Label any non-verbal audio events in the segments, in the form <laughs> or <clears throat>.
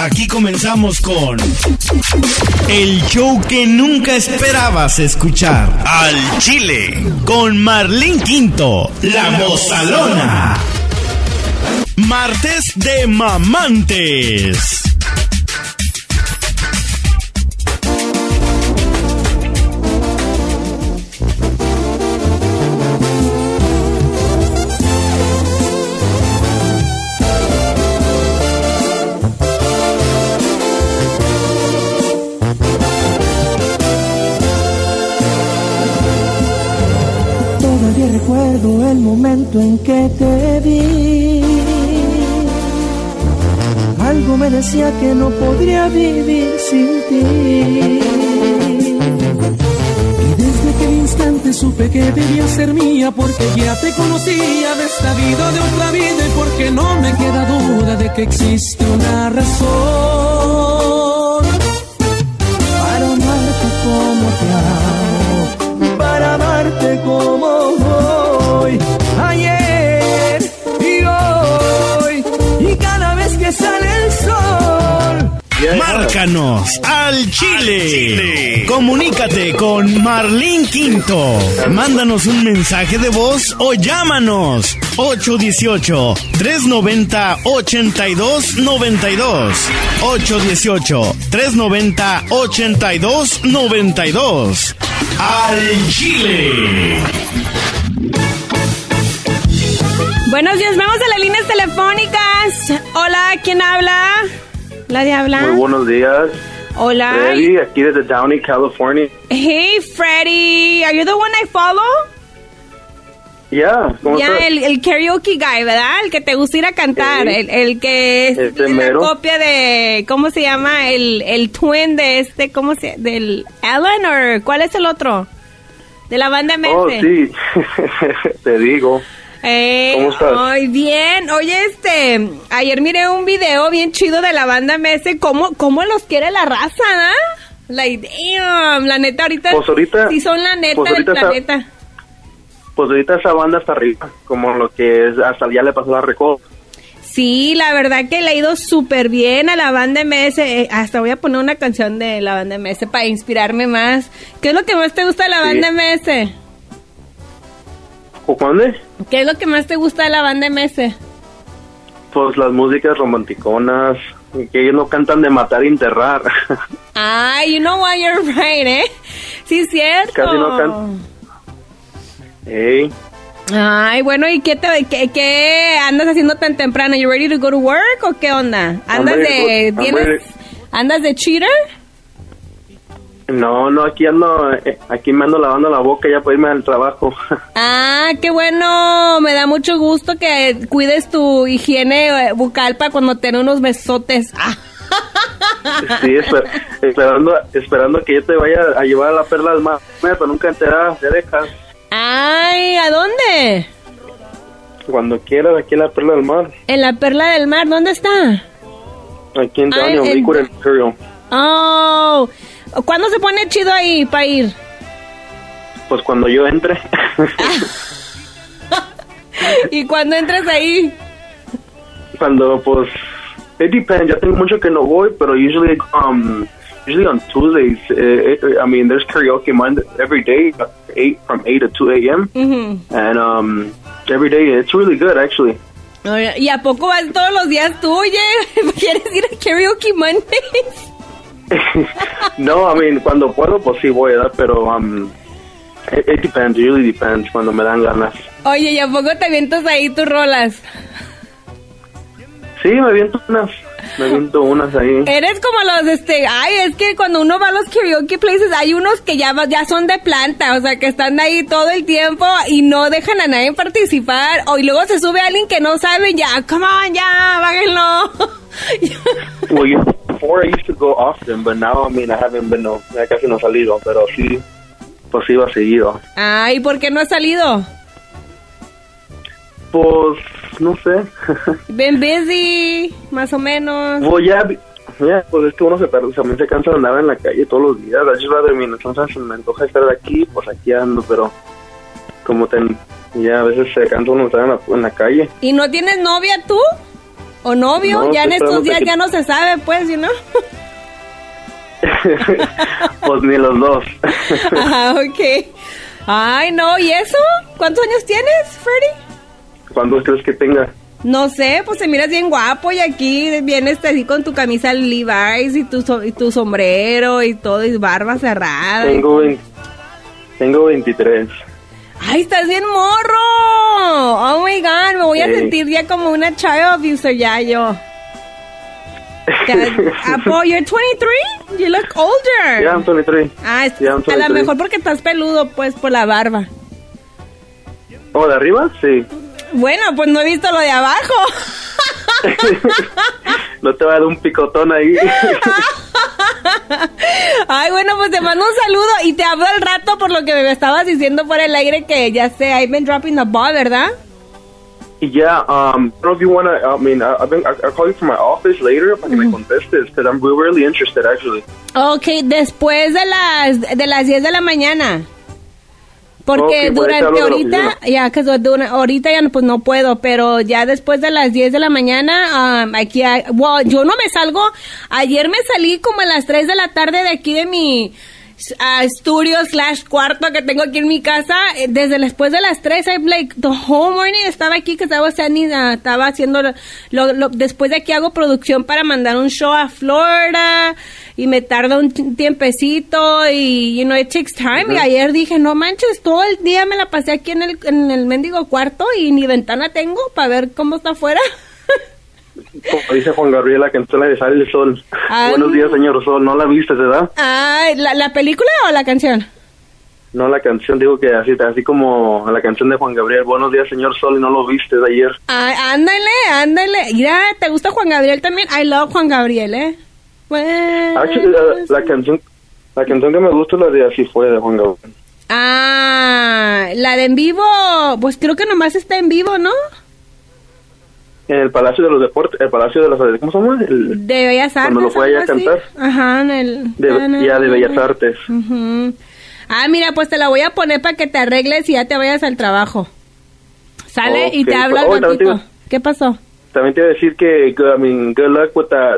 Aquí comenzamos con el show que nunca esperabas escuchar. Al Chile con Marlín Quinto, la Mozalona. Martes de Mamantes. Recuerdo el momento en que te vi. Algo me decía que no podría vivir sin ti. Y desde aquel instante supe que debía ser mía porque ya te conocía de esta vida, de otra vida y porque no me queda duda de que existe una razón Márcanos al Chile. Comunícate con Marlín Quinto. Mándanos un mensaje de voz o llámanos 818-390-8292. 818-390-8292. Al Chile. Buenos días, vamos a las líneas telefónicas. Hola, ¿quién habla? ¿La de habla? Muy buenos días. Hola. Freddy, aquí desde Downey, California. Hey, Freddy. Are you the one I follow? Yeah, ¿cómo Ya, estás? el, el karaoke guy, ¿verdad? El que te gusta ir a cantar. Sí. El, el que es Ese la copia de. ¿Cómo se llama? El, el twin de este. ¿Cómo se Del Alan o ¿Cuál es el otro? De la banda MS. Oh, sí, <laughs> te digo. Eh, ¿Cómo estás? Ay, bien. Oye, este, ayer miré un video bien chido de la banda MS. ¿Cómo, cómo los quiere la raza, ah? Like, damn, la neta, ahorita, Pues ahorita- sí son la neta pues del planeta. Pues ahorita esa banda está arriba, como lo que es, hasta ya le pasó la recopa. Sí, la verdad que le ha ido súper bien a la banda MS. Eh, hasta voy a poner una canción de la banda MS para inspirarme más. ¿Qué es lo que más te gusta de la Sí. banda MS? ¿O cuándo? ¿Qué es lo que más te gusta de la banda MS? Pues las músicas romanticonas, que ellos no cantan de matar e enterrar. <laughs> Ay, you know what, you're right, ¿eh? Sí, es cierto. Casi no cantan. Ey, Ay, bueno, ¿y qué, te, qué, qué andas haciendo tan temprano? ¿You ready to go to work o qué onda? ¿Andas de, tienes, ready. andas de cheater? No, no, aquí ando, eh, aquí me ando lavando la boca ya para irme al trabajo. <laughs> Ah, qué bueno, me da mucho gusto que cuides tu higiene eh, bucal para cuando tengas unos besotes. Ah. <laughs> Sí, esper- esperando, esperando que yo te vaya a llevar a la perla al mar, pero nunca te dejas. Ay, ¿a dónde? Cuando quieras, aquí en la perla del mar, En la perla del mar, ¿dónde está? aquí en Downey, en- Imperial. Oh, ¿cuándo se pone chido ahí para ir? Pues cuando yo entre. <laughs> Y cuando entres ahí, cuando pues it depends ya tengo mucho que no voy pero usually um usually on Tuesdays eh, I mean there's karaoke Monday every day eight from 8 to 2 a.m. ujú. and um every day it's really good actually ¿Y a poco vas todos los días tú, oye? <laughs> ¿Quieres ir a Karaoke Mondays? No I mean cuando puedo pues sí voy ¿verdad? pero um it, it depends it really depends cuando me dan ganas Oye, ¿y a poco te avientas ahí tus rolas? sí me aviento unas me aviento unas ahí Eres como los, este, ay, es que cuando uno va a los karaoke places hay unos que ya, ya son de planta, o sea, que están ahí todo el tiempo y no dejan a nadie participar, o y luego se sube alguien que no sabe, ya, come on, ya, bájenlo. <laughs> you, before I used to go often but now I mean I haven't been no, casi no he salido pero sí pues iba seguido ay, ¿por qué no has salido? Pues, no sé. <laughs> Been busy, más o menos. pues ya, ya, pues es que uno se, también se cansa de andar en la calle todos los días. Just rather, I mean, entonces me antoja estar aquí, pues aquí ando, pero como ten, ya a veces se cansa uno de estar en la, en la calle. ¿Y no tienes novia tú? O novio, No, ya en estoy estos días esperando ya no se sabe, pues, ¿no? <laughs> pues ni los dos. Ajá, <laughs> ok. Ay, no, ¿y eso? ¿Cuántos años tienes, Freddy? ¿Cuántos crees que tenga? No sé, pues te miras bien guapo y aquí vienes así con tu camisa Levi's y tu, so- y tu sombrero y todo y barba cerrada. y- Tengo, vein- tengo 23. Ay, estás bien morro. Oh my god, me voy a Sí. sentir ya como una child abuser ya yo. Apo, <laughs> you're 23? You look older. Yeah, I'm 23. Ah, es- Yeah, I'm a lo 23. mejor porque estás peludo, pues, por la barba. ¿O de arriba? Sí. Bueno, pues no he visto lo de abajo. <laughs> no te va a dar un picotón ahí. <laughs> Ay, bueno, pues te mando un saludo y te hablo al rato por lo que me estabas diciendo por el aire que ya sé, I've been dropping the ball, ¿verdad? yeah, um, I don't know if you want to, I mean, I, I've been, I, I'll call you from my office later para que me contestes, because I'm really interested, actually. Ok, después de las de las 10 de la mañana. Porque durante ahorita, ya que ahorita ya no, pues no puedo, pero ya después de las 10 de la mañana, um, aquí hay, well, yo no me salgo, ayer me salí como a las 3 de la tarde de aquí de mi estudio slash cuarto que tengo aquí en mi casa, eh, desde después de las 3, I'm like, the whole morning estaba aquí, que estaba, estaba haciendo, lo- después de aquí hago producción para mandar un show a Florida, y me tarda un tiempecito, y, you know, it takes time, y ayer dije, no manches, todo el día me la pasé aquí en el, en el mendigo cuarto, y ni ventana tengo para ver cómo está afuera. <laughs> Como dice Juan Gabriel, la canción de Sale el Sol. Buenos días, señor Sol. ¿No la viste, verdad? Ay, ¿la, ¿la película o la canción? No la canción, digo que así, así como la canción de Juan Gabriel, Buenos días, señor Sol, y no lo viste de ayer. Ay, ándale, ándale. Mira, ¿te gusta Juan Gabriel también? I love Juan Gabriel, ¿eh? Actually, la, la canción la canción que me gusta es la de Así fue, de Juan Gabriel. Ah, la de en vivo, pues creo que nomás está en vivo, ¿no? En el Palacio de los Deportes, el Palacio de las... ¿Cómo se llama? El, De Bellas Artes. Cuando lo fue allá a cantar. Ajá, en el... de, ya de Bellas Artes. Ujú. Ah, mira, pues te la voy a poner para que te arregles y ya te vayas al trabajo. Sale y te Ok, habla al oh, ratito. ¿Qué pasó? También te iba a decir que, I mean, good luck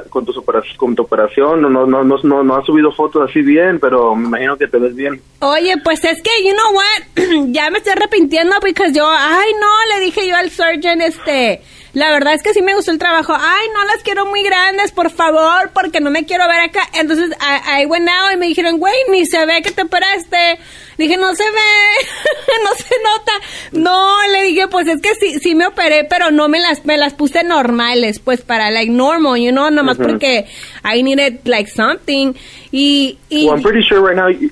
con, tu opera- con tu operación. No, no, no, no, no, no has subido fotos así bien, pero me imagino que te ves bien. Oye, pues es que, you know what, <clears throat> ya me estoy arrepintiendo porque yo, ay no, le dije yo al surgeon, este, la verdad es que sí me gustó el trabajo, ay no las quiero muy grandes, por favor, porque no me quiero ver acá. Entonces, I, I went out y me dijeron, güey, ni se ve que te operaste. Dije, no se ve, <laughs> no se nota. No, le dije, pues es que sí, sí me operé, pero no me las, me las puse normales, pues para like normal, you know, nomás porque I needed like something. Y, y Well, I'm pretty sure right now, you-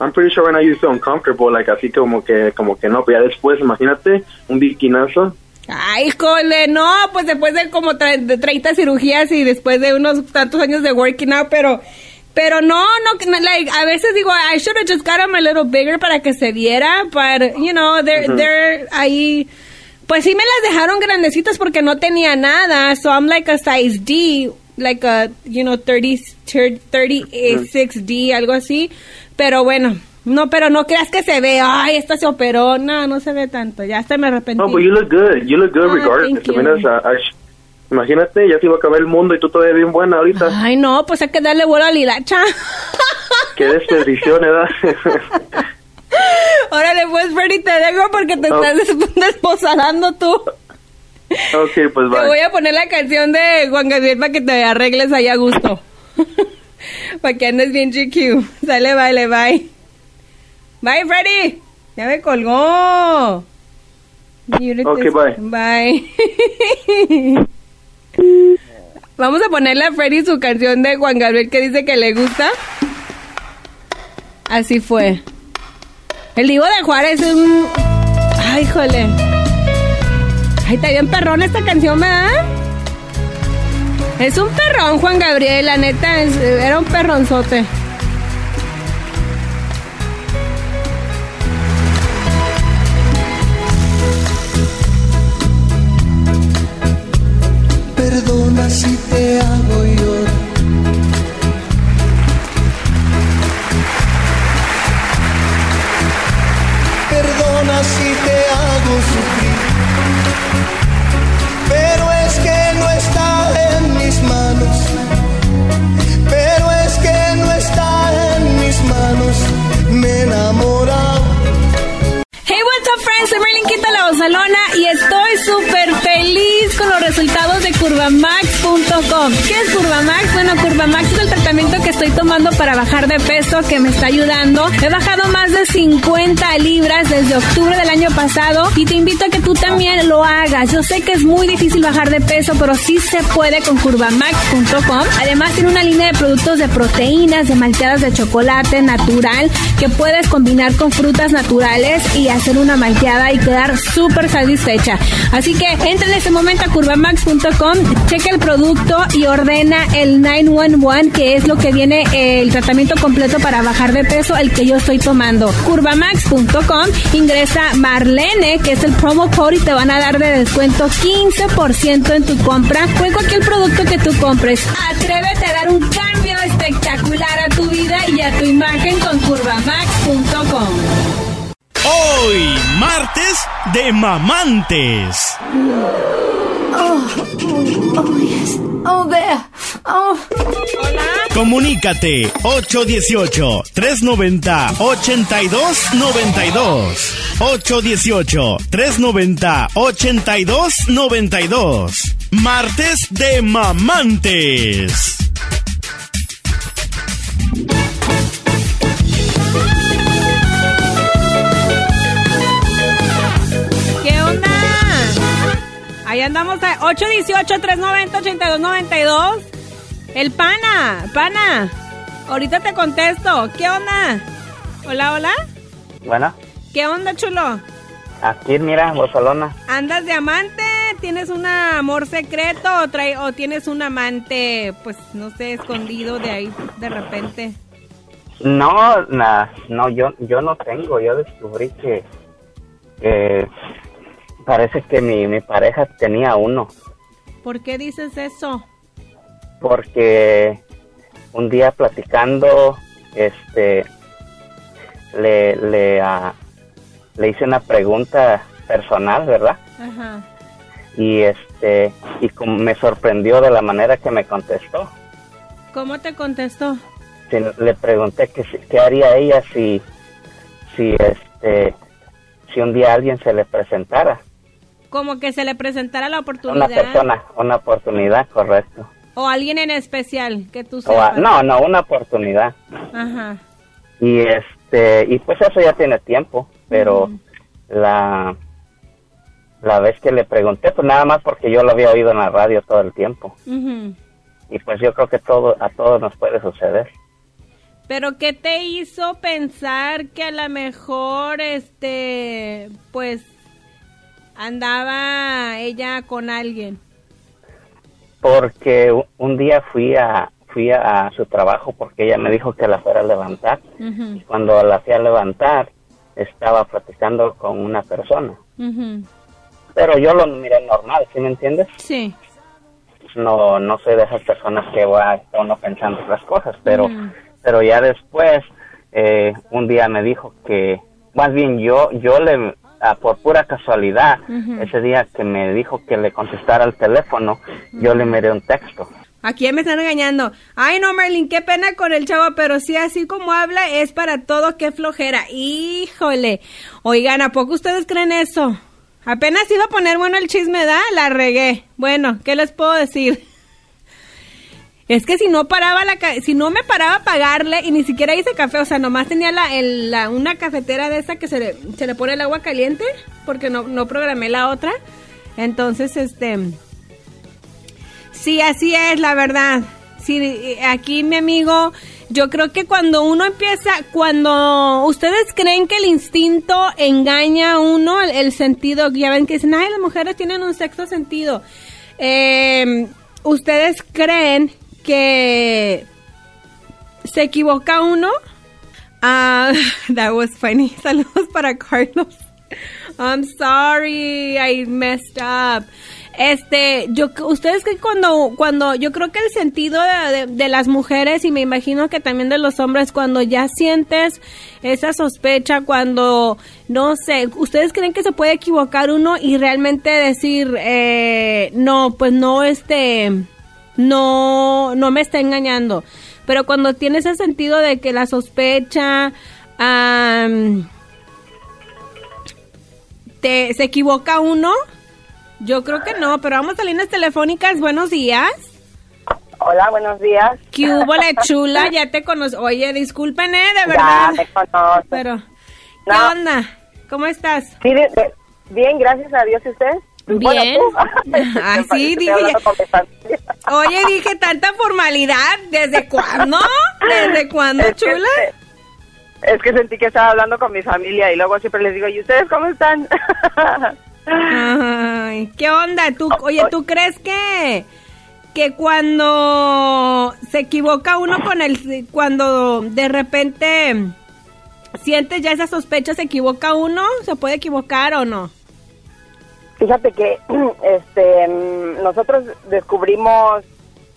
I'm pretty sure right now you feel uncomfortable, like así como que, como que no, pero ya después, imagínate, un bikinazo. Ay, jole, no, pues después de como de 30 cirugías y después de unos tantos años de working out, pero pero no, no, like, a veces digo, I should have just got them a little bigger para que se viera, but, you know, they're, they're ahí, pues sí me las dejaron grandecitas porque no tenía nada, so I'm like a size D, like a, you know, 30, 36D, algo así, pero bueno, no, pero no creas que se ve, ay, esta se operó, no, no se ve tanto, ya hasta me arrepentí. No, but you look good, you look good Ah, regardless. miras a- a- imagínate, ya se iba a acabar el mundo y tú todavía bien buena ahorita. Ay, no, pues hay que darle vuelo a la hilacha. <laughs> Qué desperdición, ¿verdad? <laughs> Órale, pues, Freddy, te dejo porque te Oh. estás des- desposadando tú. ok, pues Te voy a poner la canción de Juan Gabriel para que te arregles ahí a gusto. <laughs> para que andes bien GQ. Sale, vale, bye. Bye, Freddy. Ya me colgó. Ok, bye. Bye. <laughs> Vamos a ponerle a Freddy su canción de Juan Gabriel que dice que le gusta. Así fue. El Divo de Juárez es un... Ay, jole. Ay, está bien perrón esta canción, ¿verdad? Es un perrón, Juan Gabriel, la neta, es- era un perronzote. Si te hago. ¿Qué es Curvamax? Bueno, Curvamax es el tratamiento que estoy tomando para bajar de peso que me está ayudando. He bajado más de 50 libras desde octubre del año pasado y te invito a que tú también lo hagas. Yo sé que es muy difícil bajar de peso, pero sí se puede con curvamax.com. Además tiene una línea de productos de proteínas, de malteadas de chocolate natural que puedes combinar con frutas naturales y hacer una malteada y quedar súper satisfecha. Así que entra en este momento a curvamax.com, checa el producto y ordena el 911, que es lo que viene eh, el tratamiento completo para bajar de peso, el que yo estoy tomando. Curvamax.com, ingresa Marlene, que es el promo code y te van a dar de descuento 15% en tu compra o en cualquier producto que tú compres. Atrévete a dar un cambio espectacular a tu vida y a tu imagen con curvamax.com. Hoy, martes de mamantes. Oh, there. Oh. Comunícate 818-390-8292. 818-390-8292. Martes de mamantes. Andamos a 818-390-8292. El pana, pana. Ahorita te contesto. ¿Qué onda? Hola, hola. Bueno, ¿Qué onda, chulo? aquí mira, Barcelona. ¿Andas de amante? ¿Tienes un amor secreto o, trae, o tienes un amante, pues, no sé, escondido de ahí de repente? No, na- no, yo, yo no tengo. Yo descubrí que, que parece que mi, mi pareja tenía uno. ¿Por qué dices eso? Porque un día platicando, este, le, le, ah, le hice una pregunta personal, ¿verdad? Ajá. Y este, y como me sorprendió de la manera que me contestó. ¿Cómo te contestó? si- le pregunté que si- qué haría ella si si este si un día alguien se le presentara Como que se le presentara la una oportunidad. persona una oportunidad correcto O alguien en especial que tú O sepas. no no una oportunidad Ajá. y este y pues eso ya tiene tiempo pero la la vez que le pregunté pues nada más porque yo lo había oído en la radio todo el tiempo Ujú. y pues yo creo que todo a todos nos puede suceder Pero ¿qué te hizo pensar que a lo mejor, este, pues, andaba ella con alguien? porque un día fui a fui a, a su trabajo porque ella me dijo que la fuera a levantar Ujú, cuando la fui a levantar estaba platicando con una persona pero yo lo miré normal ¿sí me entiendes? Sí. no no soy de esas personas que va uno pensando otras cosas pero pero ya después eh, un día me dijo que más bien yo yo le ah, por pura casualidad ese día que me dijo que le contestara el teléfono yo le miré un texto Aquí me están regañando. Ay, no, Merlin, qué pena con el chavo, pero sí, así como habla, es para todo, qué flojera. Híjole. Oigan, ¿a poco ustedes creen eso? Apenas iba a poner bueno el chisme, ¿da? La regué. Bueno, ¿qué les puedo decir? Es que si no paraba la si no me paraba a pagarle y ni siquiera hice café, o sea, nomás tenía la, la- una cafetera de esa que se le, se le pone el agua caliente, porque no, no programé la otra. Entonces, este, Sí, así es, la verdad. Sí, aquí mi amigo, yo creo que cuando uno empieza, cuando ustedes creen que el instinto engaña a uno, el, el sentido, ya ven que dicen, ay, las mujeres tienen un sexto sentido. Eh, ustedes creen que se equivoca uno. Ah, <laughs> that was funny. <laughs> Saludos para Carlos. I'm sorry, I messed up. Este, yo, ustedes que cuando, cuando, yo creo que el sentido de, de- las mujeres y me imagino que también de los hombres, cuando ya sientes esa sospecha, cuando, no sé, ustedes creen que se puede equivocar uno y realmente decir, eh, no, pues no, este, no, no me está engañando. Pero cuando tiene ese sentido de que la sospecha, am, te, se equivoca uno, yo creo que no, pero vamos a líneas telefónicas, buenos días. Hola, buenos días. ¿Qué hubo, la <laughs> chula? Ya te conozco. Oye, disculpen, ¿eh? De verdad. Ya. Pero, ¿qué No. onda? ¿Cómo estás? Sí, de- de- bien, gracias a Dios. ¿Y usted? Bueno, Bien. tú. <laughs> <laughs> Ay, sí, Estoy dije. Oye, dije tanta formalidad. ¿Desde <laughs> cuándo? ¿Desde cuándo, Es que- chula? Es que sentí que estaba hablando con mi familia y luego siempre les digo, ¿y ustedes cómo están? Ay, ¿qué onda? ¿Tú, oye, ¿tú crees que que cuando se equivoca uno con el cuando de repente sientes ya esa sospecha se equivoca uno, se puede equivocar o no? Fíjate que <clears throat> este mm, nosotros descubrimos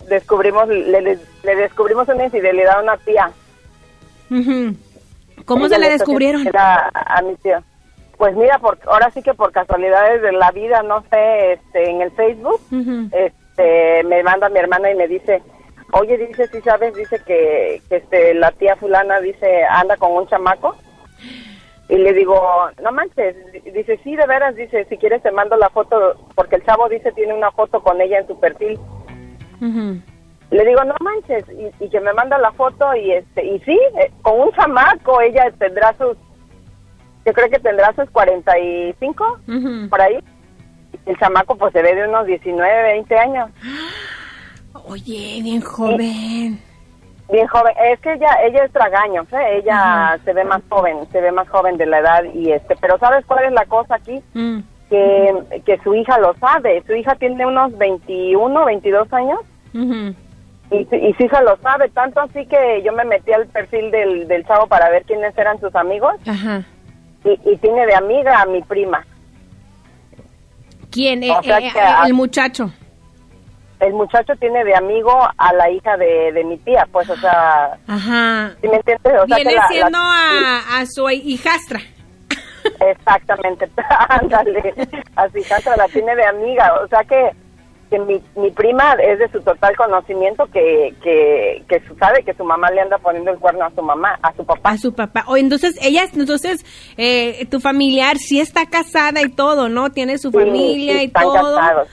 descubrimos le, le- descubrimos una infidelidad a una tía. ¿Cómo se le descubrieron? haciendo A, a mi tía. Pues mira, por, ahora sí que por casualidades de la vida, no sé, este, en el Facebook, este, me manda mi hermana y me dice, oye, dice, si sabes, dice que, que este, la tía fulana, dice, anda con un chamaco. Y le digo, no manches, dice, sí, de veras, dice, si quieres te mando la foto, porque el chavo dice tiene una foto con ella en su perfil. Le digo, no manches, y, y que me manda la foto y este, y sí, eh, con un chamaco, ella tendrá sus, yo creo que tendrá sus 45, Ujú. por ahí. El chamaco pues se ve de unos 19, 20 años, <gasps> Oye, bien joven. Bien joven. Es que ella, ella es tragaño, ¿eh? ella se ve más joven, se ve más joven de la edad y este, pero ¿sabes cuál es la cosa aquí? Mm. Que, que su hija lo sabe, su hija tiene unos 21, 22 años. Y, su- y su hija lo sabe, tanto así que yo me metí al perfil del, del chavo para ver quiénes eran sus amigos Ajá. y, y tiene de amiga a mi prima. ¿Quién? O Eh, sea eh, que el muchacho. El muchacho tiene de amigo a la hija de, de mi tía, pues, o sea, Ajá. ¿sí me entiendes? O sea, Viene la- la- siendo a, a su hijastra. Exactamente, <laughs> ándale, así Castro la tiene de amiga, o sea que, que mi, mi prima es de su total conocimiento que, que, que su- sabe que su mamá le anda poniendo el cuerno a su mamá, a su papá. A su papá. O entonces, ella, entonces, eh, tu familiar sí está casada y todo, ¿no? Tiene su Sí, familia sí, y están todo. casados.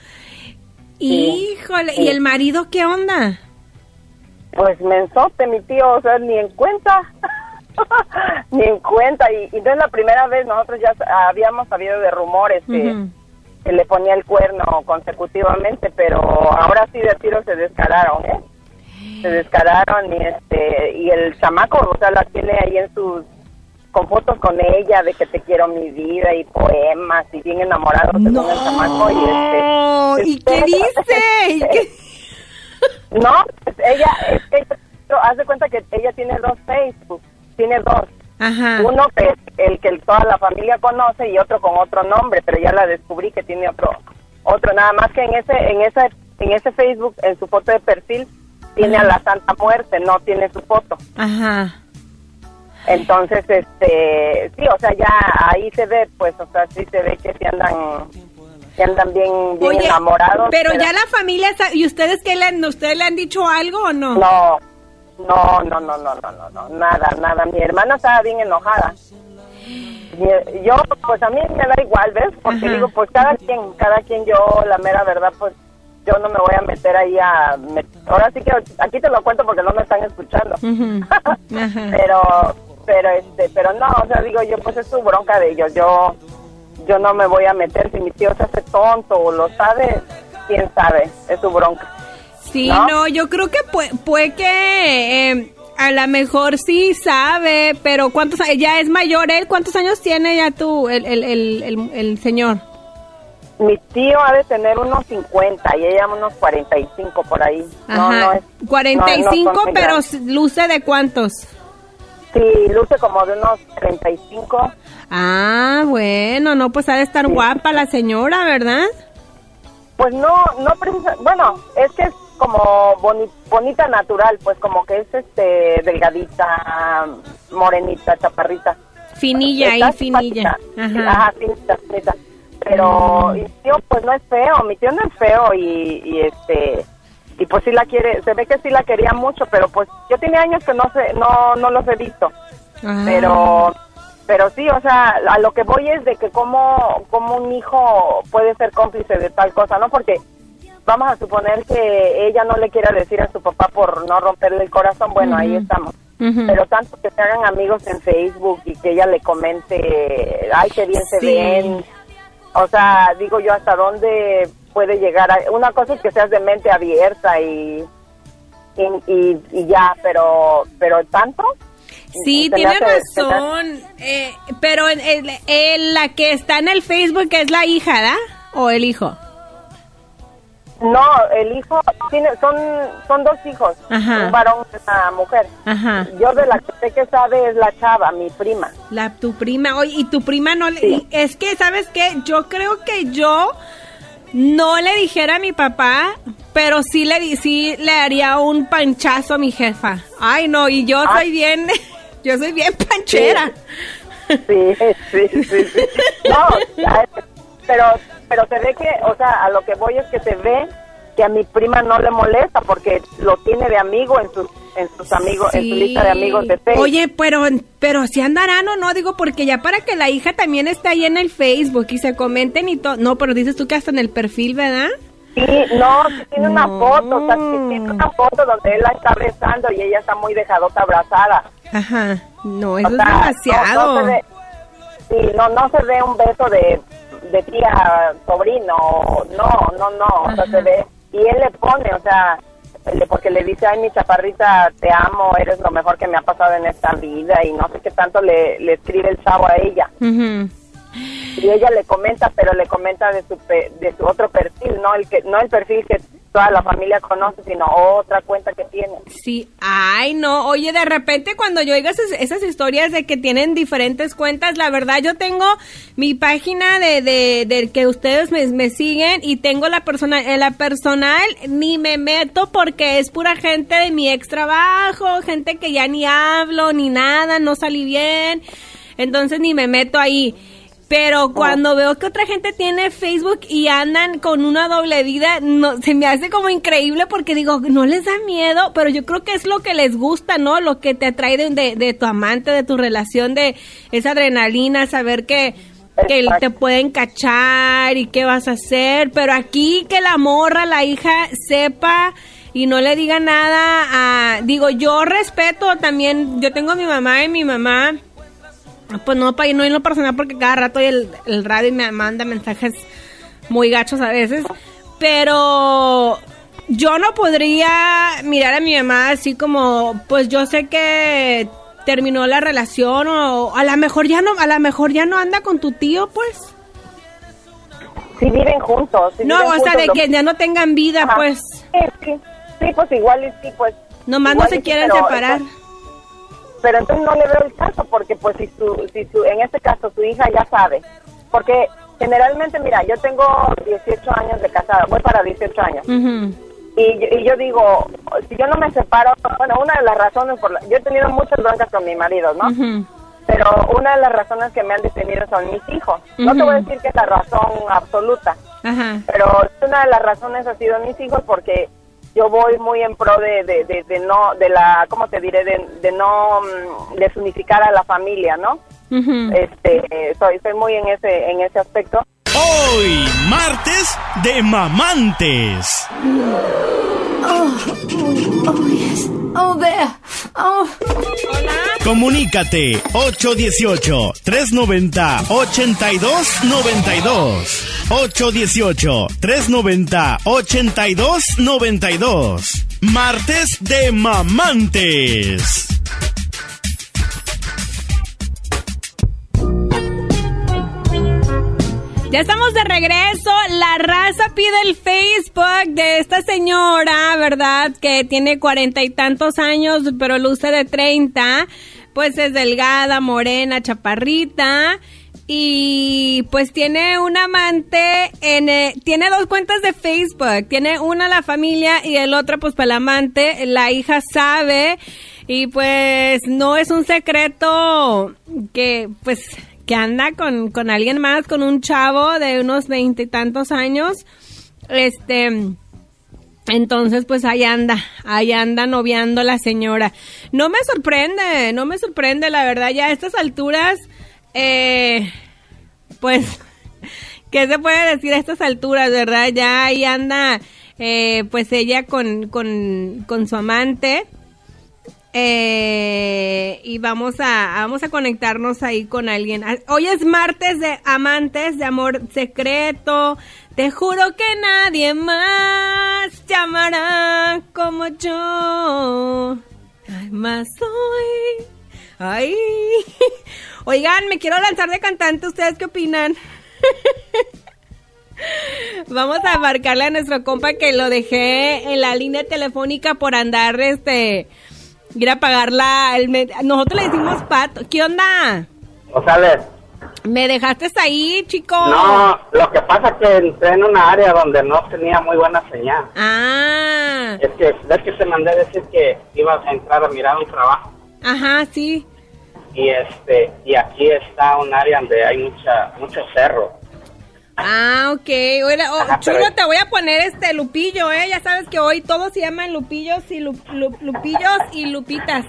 Híjole, sí. ¿y el marido qué onda? Pues mensote, mi tío, o sea, ni en cuenta. <laughs> ni en cuenta. Y, y no es la primera vez, nosotros ya habíamos sabido de rumores que le ponía el cuerno consecutivamente, pero ahora sí de tiro se descararon, ¿eh? Se descararon y este y el chamaco, o sea, la tiene ahí en sus con fotos con ella de que te quiero mi vida y poemas y bien enamorado según el chamaco y No, este ¿y qué dice? ¿Y qué? <laughs> No, pues ella, es que haz de cuenta que ella tiene dos Facebook, tiene dos. Ajá. Uno que es el que toda la familia conoce y otro con otro nombre, pero ya la descubrí que tiene otro, otro nada más que en ese, en ese, en ese Facebook, en su foto de perfil tiene a la Santa Muerte, no tiene su foto. Ajá. Entonces, este, sí, o sea, ya ahí se ve, pues, o sea, sí se ve que se andan, que andan bien, bien Oye, enamorados. pero ya la familia, sa- ¿y ustedes qué le han, ustedes le han dicho algo o no? No, no, no, no, no, no, no, no, nada, nada. Mi hermana estaba bien enojada. Yo, pues a mí me da igual, ¿ves? Porque Ajá. digo, pues cada quien, cada quien yo, la mera verdad, pues yo no me voy a meter ahí a... Ahora sí que aquí te lo cuento porque no me están escuchando. <laughs> Ajá. pero, pero, este, pero no, o sea, digo yo, pues es su bronca de ellos. Yo, yo no me voy a meter si mi tío se hace tonto o lo sabe, quién sabe, es su bronca. Sí, ¿no? no, yo creo que puede, puede que eh, a lo mejor sí sabe, pero ¿cuántos ya es mayor él? ¿Cuántos años tiene ya tú, el, el, el, el, el señor? Mi tío ha de tener unos 50 y ella unos 45 por ahí. No, Ajá. no es, 45, no- no pero luce de cuántos? Sí, luce como de unos 35. Ah, bueno, no, pues ha de estar guapa la señora, ¿verdad? Pues no, no precisa, bueno, es que es como boni- bonita natural, pues como que es este delgadita, morenita, chaparrita. Finilla ahí, finilla. Ajá. Ajá, finita, finita. Pero mi tío pues no es feo, mi tío no es feo y, y este y pues sí la quiere, se ve que sí la quería mucho, pero pues yo tiene años que no sé, no no los he visto. Ah. Pero pero sí, o sea, a lo que voy es de que cómo, cómo un hijo puede ser cómplice de tal cosa, ¿no? Porque vamos a suponer que ella no le quiera decir a su papá por no romperle el corazón, bueno, ahí estamos. Pero tanto que se hagan amigos en Facebook y que ella le comente, ay, qué bien se Sí. ven. O sea, digo yo, ¿hasta dónde puede llegar? a- Una cosa es que seas de mente abierta y, y, y- y ya, pero, pero tanto. Sí, tiene hace- hace- razón. eh, pero en, en- en la que está en el Facebook es la hija, ¿da? ¿O el hijo? No, el hijo tiene, son, son dos hijos, Ajá. un varón y una mujer. Ajá. Yo de la que sé que sabe es la chava, mi prima. La, tu prima, oye, y tu prima no le... Sí. Es que, ¿sabes qué? Yo creo que yo no le dijera a mi papá, pero sí le, di- sí le haría un panchazo a mi jefa. Ay, no, y yo Ah. soy bien... <laughs> Yo soy bien panchera. Sí, sí, sí, sí. No, pero, pero se ve que, o sea, a lo que voy es que se ve que a mi prima no le molesta porque lo tiene de amigo en sus, en sus amigos, en su lista de amigos de Facebook. Oye, pero, pero si andarán o no, digo, porque ya para que la hija también esté ahí en el Facebook y se comenten y todo. No, pero dices tú que hasta en el perfil, ¿verdad? Sí, no, tiene una foto, o sea, tiene una foto donde él la está besando y ella está muy dejadota abrazada. Ajá. No, O eso es demasiado. No, no se ve, sí, no, no se ve un beso de, de tía sobrino, no, no, no, o sea, se ve, y él le pone, o sea, porque le dice, ay, mi chaparrita, te amo, eres lo mejor que me ha pasado en esta vida, y no sé qué tanto le, le escribe el chavo a ella. Y ella le comenta, pero le comenta de su, pe- de su otro perfil, no el que no el perfil que toda la familia conoce, sino otra cuenta que tiene. Sí, ay no, oye, de repente cuando yo oigo esas, historias de que tienen diferentes cuentas, la verdad yo tengo mi página de, de, de que ustedes me, siguen y tengo la personal, en la personal ni me meto porque es pura gente de mi ex trabajo, gente que ya ni hablo ni nada, no salí bien, entonces ni me meto ahí. Pero cuando veo que otra gente tiene Facebook y andan con una doble vida, no, se me hace como increíble porque digo, no les da miedo, pero yo creo que es lo que les gusta, ¿no? Lo que te atrae de, de- de tu amante, de tu relación, de esa adrenalina, saber que, que te pueden cachar y qué vas a hacer. Pero aquí que la morra, la hija, sepa y no le diga nada a... Digo, yo respeto también, yo tengo a mi mamá y mi mamá... Pues no, pa, no en lo personal porque cada rato el, el radio me manda mensajes muy gachos a veces. Pero yo no podría mirar a mi mamá así como, pues yo sé que terminó la relación o a lo mejor ya no, a lo mejor ya no anda con tu tío, pues. Sí viven juntos. No, viven o sea, de que ya no tengan vida, Ajá. pues. Sí, sí, sí, pues igual y sí, pues. Nomás no se quieren separar. Pero entonces no le veo el caso, porque pues si su, si su, en este caso su hija ya sabe. Porque generalmente, mira, yo tengo 18 años de casada, voy para 18 años. Ujú. Y, yo- y yo digo, si yo no me separo, bueno, una de las razones por la, yo he tenido muchas broncas con mi marido, ¿no? Pero una de las razones que me han detenido son mis hijos. No te voy a decir que es la razón absoluta, pero una de las razones ha sido mis hijos porque yo voy muy en pro de, de, de, de no, de la, ¿cómo te diré? De, de no mm, desunificar a la familia, ¿no? Ujú. Este, soy, soy muy en ese, en ese aspecto. Hoy, martes de mamantes. Oh, oh, yes. Oh, there. Oh. Comunícate 818-390-8292. 818-390-8292. Martes de mamantes. Ya estamos de regreso. La raza pide el Facebook de esta señora, ¿verdad? Que tiene cuarenta y tantos años, pero luce de treinta. Pues es delgada, morena, chaparrita. Y pues tiene un amante en... eh, tiene dos cuentas de Facebook. Tiene una la familia y el otro pues para el amante. La hija sabe. Y pues no es un secreto que pues que anda con, con alguien más, con un chavo de unos veintitantos años. Este, entonces pues ahí anda, ahí anda noviando la señora. No me sorprende, no me sorprende, la verdad, ya a estas alturas, eh, pues, <laughs> ¿qué se puede decir a estas alturas, verdad? Ya ahí anda eh, pues ella con, con, con su amante. Eh, y vamos a, vamos a conectarnos ahí con alguien. Ah, Hoy es martes de amantes, de amor secreto. Te juro que nadie más llamará como yo. Ay, más hoy. Ay. <laughs> Oigan, me quiero lanzar de cantante. ¿Ustedes qué opinan? <laughs> Vamos a marcarle a nuestro compa que lo dejé en la línea telefónica por andar, este, ir a pagar la... el nosotros le decimos pato. ¿Qué onda? González, ¿Me dejaste ahí, chico? no, lo que pasa es que entré en una área donde no tenía muy buena señal. Ah, Es que, ves que te mandé a decir que iba a entrar a mirar un trabajo. ajá, sí. Y este, y aquí está un área donde hay mucha, mucho cerro. Ah, ok. Oye, oh, chulo, te voy a poner este Lupillo, ¿eh? Ya sabes que hoy todos se llaman Lupillos y Lu- Lu- Lupillos y Lupitas.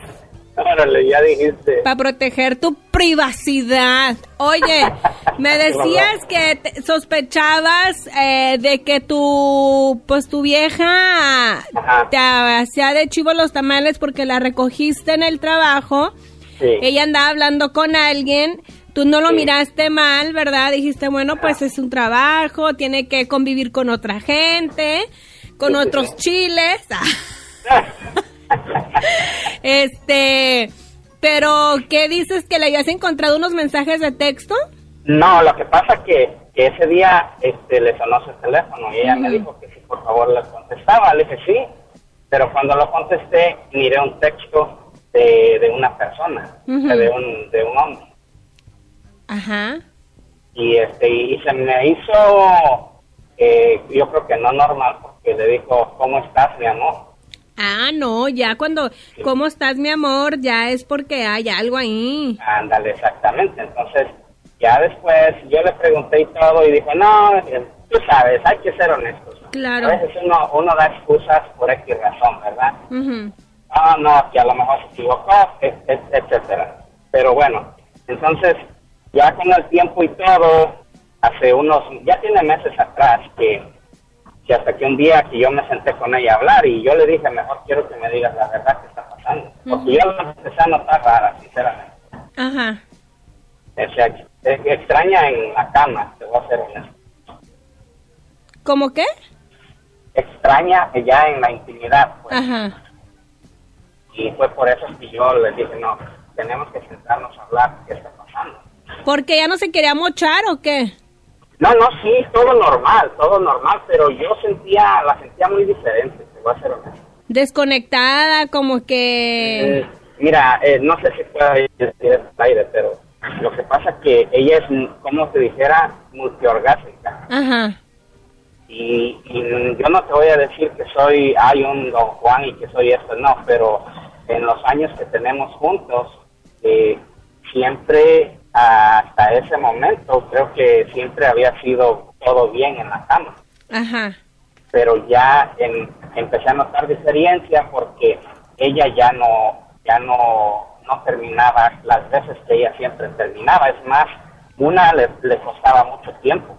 Órale, ya dijiste. Para proteger tu privacidad. Oye, <laughs> me decías que te- sospechabas eh, de que tu, pues tu vieja Ajá. te hacía de chivo los tamales porque la recogiste en el trabajo. Sí. Ella andaba hablando con alguien. Tú no lo Sí. miraste mal, ¿verdad? Dijiste, bueno, pues es un trabajo, tiene que convivir con otra gente, con otros <laughs> chiles. <laughs> Este, pero ¿qué dices que le habías encontrado unos mensajes de texto? No, lo que pasa que, que ese día este, le sonó su teléfono y ella me dijo que si por favor le contestaba. Le dije sí, pero cuando lo contesté miré un texto de, de una persona, Ujú. de, un, de un hombre. Ajá. Y, este, y se me hizo, eh, yo creo que no normal, porque le dijo, ¿cómo estás, mi amor? Ah, no, ya cuando, ¿cómo estás, mi amor? Ya es porque hay algo ahí. Ándale, exactamente. Entonces, ya después yo le pregunté y todo y dijo, no, eh, tú sabes, hay que ser honestos. Claro. A veces uno, uno da excusas por X razón, ¿verdad? Ah, no, que a lo mejor se equivocó, et- et- etcétera. Pero bueno, entonces, ya con el tiempo y todo, hace unos, ya tiene meses atrás que, que hasta que un día que yo me senté con ella a hablar y yo le dije, mejor quiero que me digas la verdad que está pasando. Porque yo la empecé a notar rara, sinceramente. Ajá. O sea, extraña en la cama, te voy a ser honesto. ¿Cómo qué? Extraña ya en la intimidad, pues. Ajá. Y fue por eso que yo le dije, no, tenemos que sentarnos a hablar qué está pasando. ¿Porque ya no se quería mochar o qué? No, no, sí, todo normal, todo normal, pero yo sentía, la sentía muy diferente, te voy a ser honesto. Desconectada, como que... Eh, mira, eh, no sé si pueda decir el aire, pero lo que pasa que ella es, como te dijera, multiorgásica. Ajá. Y, y yo no te voy a decir que soy, hay un don Juan y que soy esto, no, pero en los años que tenemos juntos, eh, siempre hasta ese momento creo que siempre había sido todo bien en la cama. Ajá. pero ya en- empecé a notar diferencia porque ella ya no ya no no terminaba las veces que ella siempre terminaba es más una le, le costaba mucho tiempo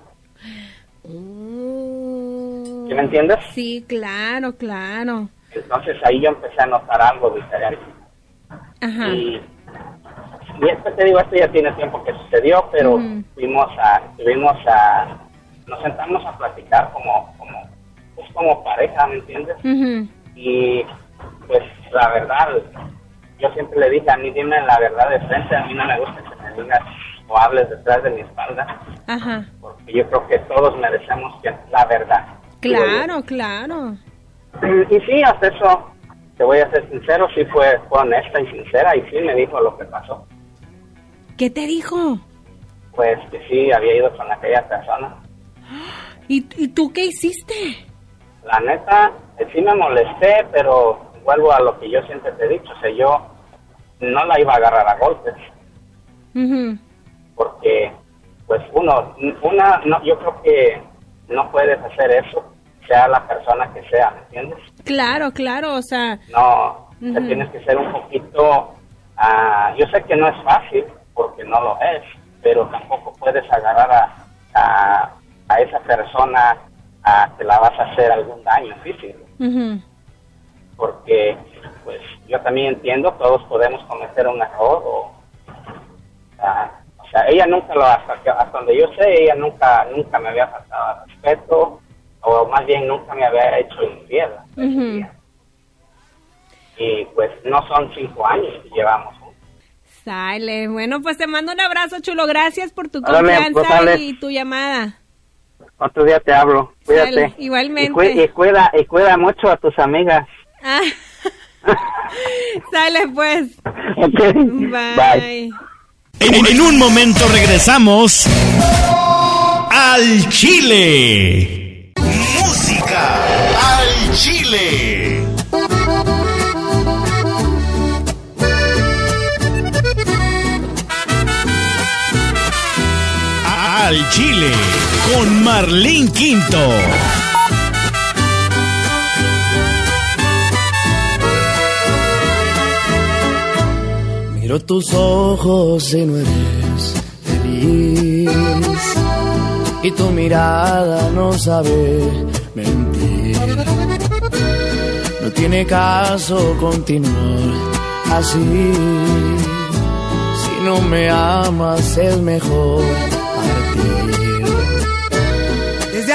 ¿sí me entiendes? Sí, claro, claro. entonces ahí yo empecé a notar algo diferente Ajá. y y esto te digo esto ya tiene tiempo que sucedió pero fuimos a fuimos a nos sentamos a platicar como como pues como pareja ¿me entiendes? Y pues la verdad yo siempre le dije a mí dime la verdad de frente a mí no me gusta que me digas o hables detrás de mi espalda Ajá. porque yo creo que todos merecemos que la verdad Claro, claro. y sí hasta eso te voy a ser sincero sí fue, fue honesta y sincera y sí me dijo lo que pasó ¿Qué te dijo? pues que sí había ido con aquella persona ¿Y, y tú qué hiciste? la neta eh, sí me molesté pero vuelvo a lo que yo siempre te he dicho o sea yo no la iba a agarrar a golpes Ujú. porque pues uno una no yo creo que no puedes hacer eso sea la persona que sea ¿me entiendes? Claro, claro, o sea, no te Ujú. tienes que ser un poquito ah, yo sé que no es fácil porque no lo es pero tampoco puedes agarrar a, a, a esa persona ah, te la vas a hacer algún daño físico. Porque, pues, yo también entiendo, todos podemos cometer un error o... ah, o sea, ella nunca lo, hasta, que- hasta donde yo sé, ella nunca, nunca me había faltado al respeto, o más bien nunca me había hecho infiel. Y pues no son cinco años que llevamos. Sale. Bueno, pues te mando un abrazo, chulo. Gracias por tu confianza pues, dale. y tu llamada. Otro día te hablo, cuídate. Sale, igualmente. Y, cu- y cuida, y cuida mucho a tus amigas. Ah. <laughs> Sale, pues. Ok, Bye. En, en un momento regresamos al Chile. Con Marlene Quinto. Miro tus ojos y no eres feliz. Y tu mirada no sabe mentir. No tiene caso continuar así. Si no me amas es mejor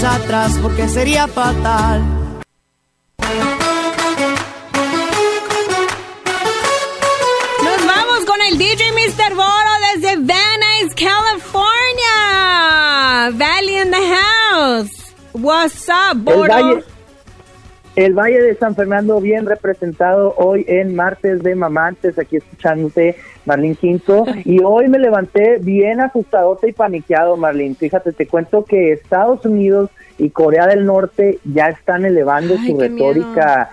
marcha atrás porque sería fatal. Nos vamos con el DJ Mr. Boro desde Van Nuys, California. Valley in the house. What's up, El Boro? Valle, el Valle de San Fernando bien representado hoy en martes de mamantes, aquí escuchándote Marlene Quinto. Y hoy me levanté bien asustadote y paniqueado, Marlene. Fíjate, te cuento que Estados Unidos y Corea del Norte ya están elevando Ay, su retórica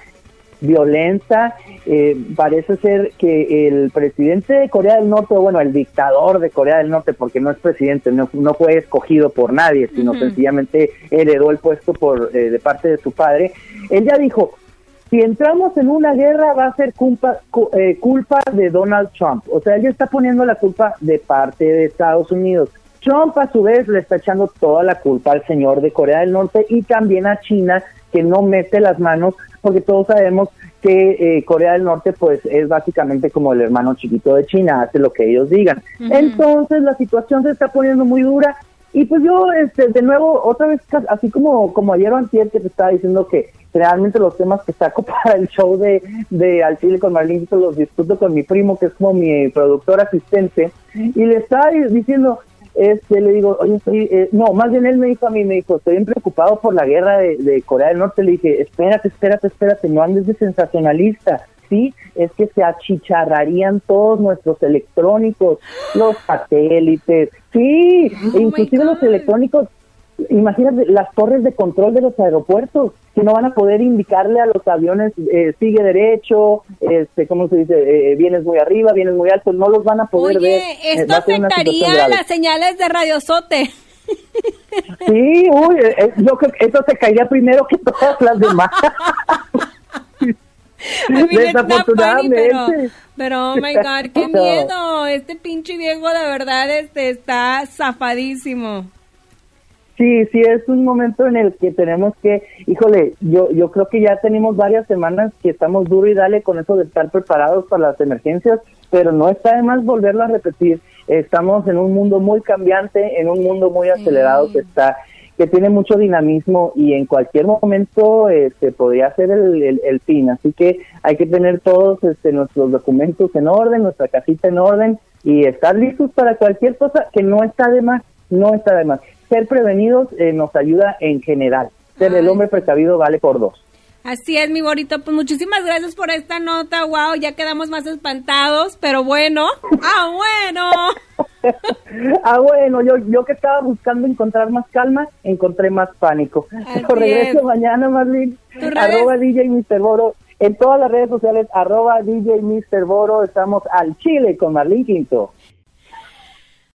violenta. Eh, parece ser que el presidente de Corea del Norte, o bueno, el dictador de Corea del Norte, porque no es presidente, no, no fue escogido por nadie, sino sencillamente heredó el puesto por eh, de parte de su padre. Él ya dijo, si entramos en una guerra va a ser culpa, cu- eh, culpa de Donald Trump. O sea, él está poniendo la culpa de parte de Estados Unidos. Trump a su vez le está echando toda la culpa al señor de Corea del Norte y también a China que no mete las manos porque todos sabemos que eh, Corea del Norte pues es básicamente como el hermano chiquito de China, hace lo que ellos digan. Entonces la situación se está poniendo muy dura y pues yo este, de nuevo otra vez así como como ayer o antier que te estaba diciendo que realmente los temas que saco <laughs> para el show de, de Al Chile con Marlene los discuto con mi primo que es como mi productor asistente y le estaba diciendo este, le digo, oye, estoy, eh, no, más bien él me dijo a mí, me dijo, estoy bien preocupado por la guerra de, de Corea del Norte. Le dije, espérate, espérate, espérate, no andes de sensacionalista. Sí, es que se achicharrarían todos nuestros electrónicos, los satélites, sí, e inclusive los electrónicos, imagínate las torres de control de los aeropuertos, que no van a poder indicarle a los aviones, eh, sigue derecho, este, ¿cómo se dice? Eh, vienes muy arriba, vienes muy alto, no los van a poder ver. Oye, Eh, esto afectaría las señales de radiosote. Sí, uy, eh, yo creo que eso se caería primero que todas las demás. <laughs> Funny, Desafortunadamente. pero, pero, oh my God, qué <laughs> miedo. Este pinche viejo de verdad este está zafadísimo. Sí, sí, es un momento en el que tenemos que, híjole, yo, yo creo que ya tenemos varias semanas que estamos duro y dale con eso de estar preparados para las emergencias, pero no está de más volverlo a repetir. Estamos en un mundo muy cambiante, en un mundo muy acelerado que está, que tiene mucho dinamismo y en cualquier momento este, podría ser el, el, el fin. Así que hay que tener todos este, nuestros documentos en orden, nuestra casita en orden y estar listos para cualquier cosa que no está de más, no está de más. Ser prevenidos eh, nos ayuda en general. Ser el hombre precavido vale por dos. Así es, mi bonito. Pues muchísimas gracias por esta nota. Wow, ya quedamos más espantados, pero bueno. <laughs> Ah, bueno. <laughs> ah, bueno, yo, yo que estaba buscando encontrar más calma, encontré más pánico. Yo <laughs> regreso es. mañana, Marlene. Arroba DJ Mr. Boro. En todas las redes sociales, arroba DJ Mr. Boro. Estamos al Chile con Marlene Quinto.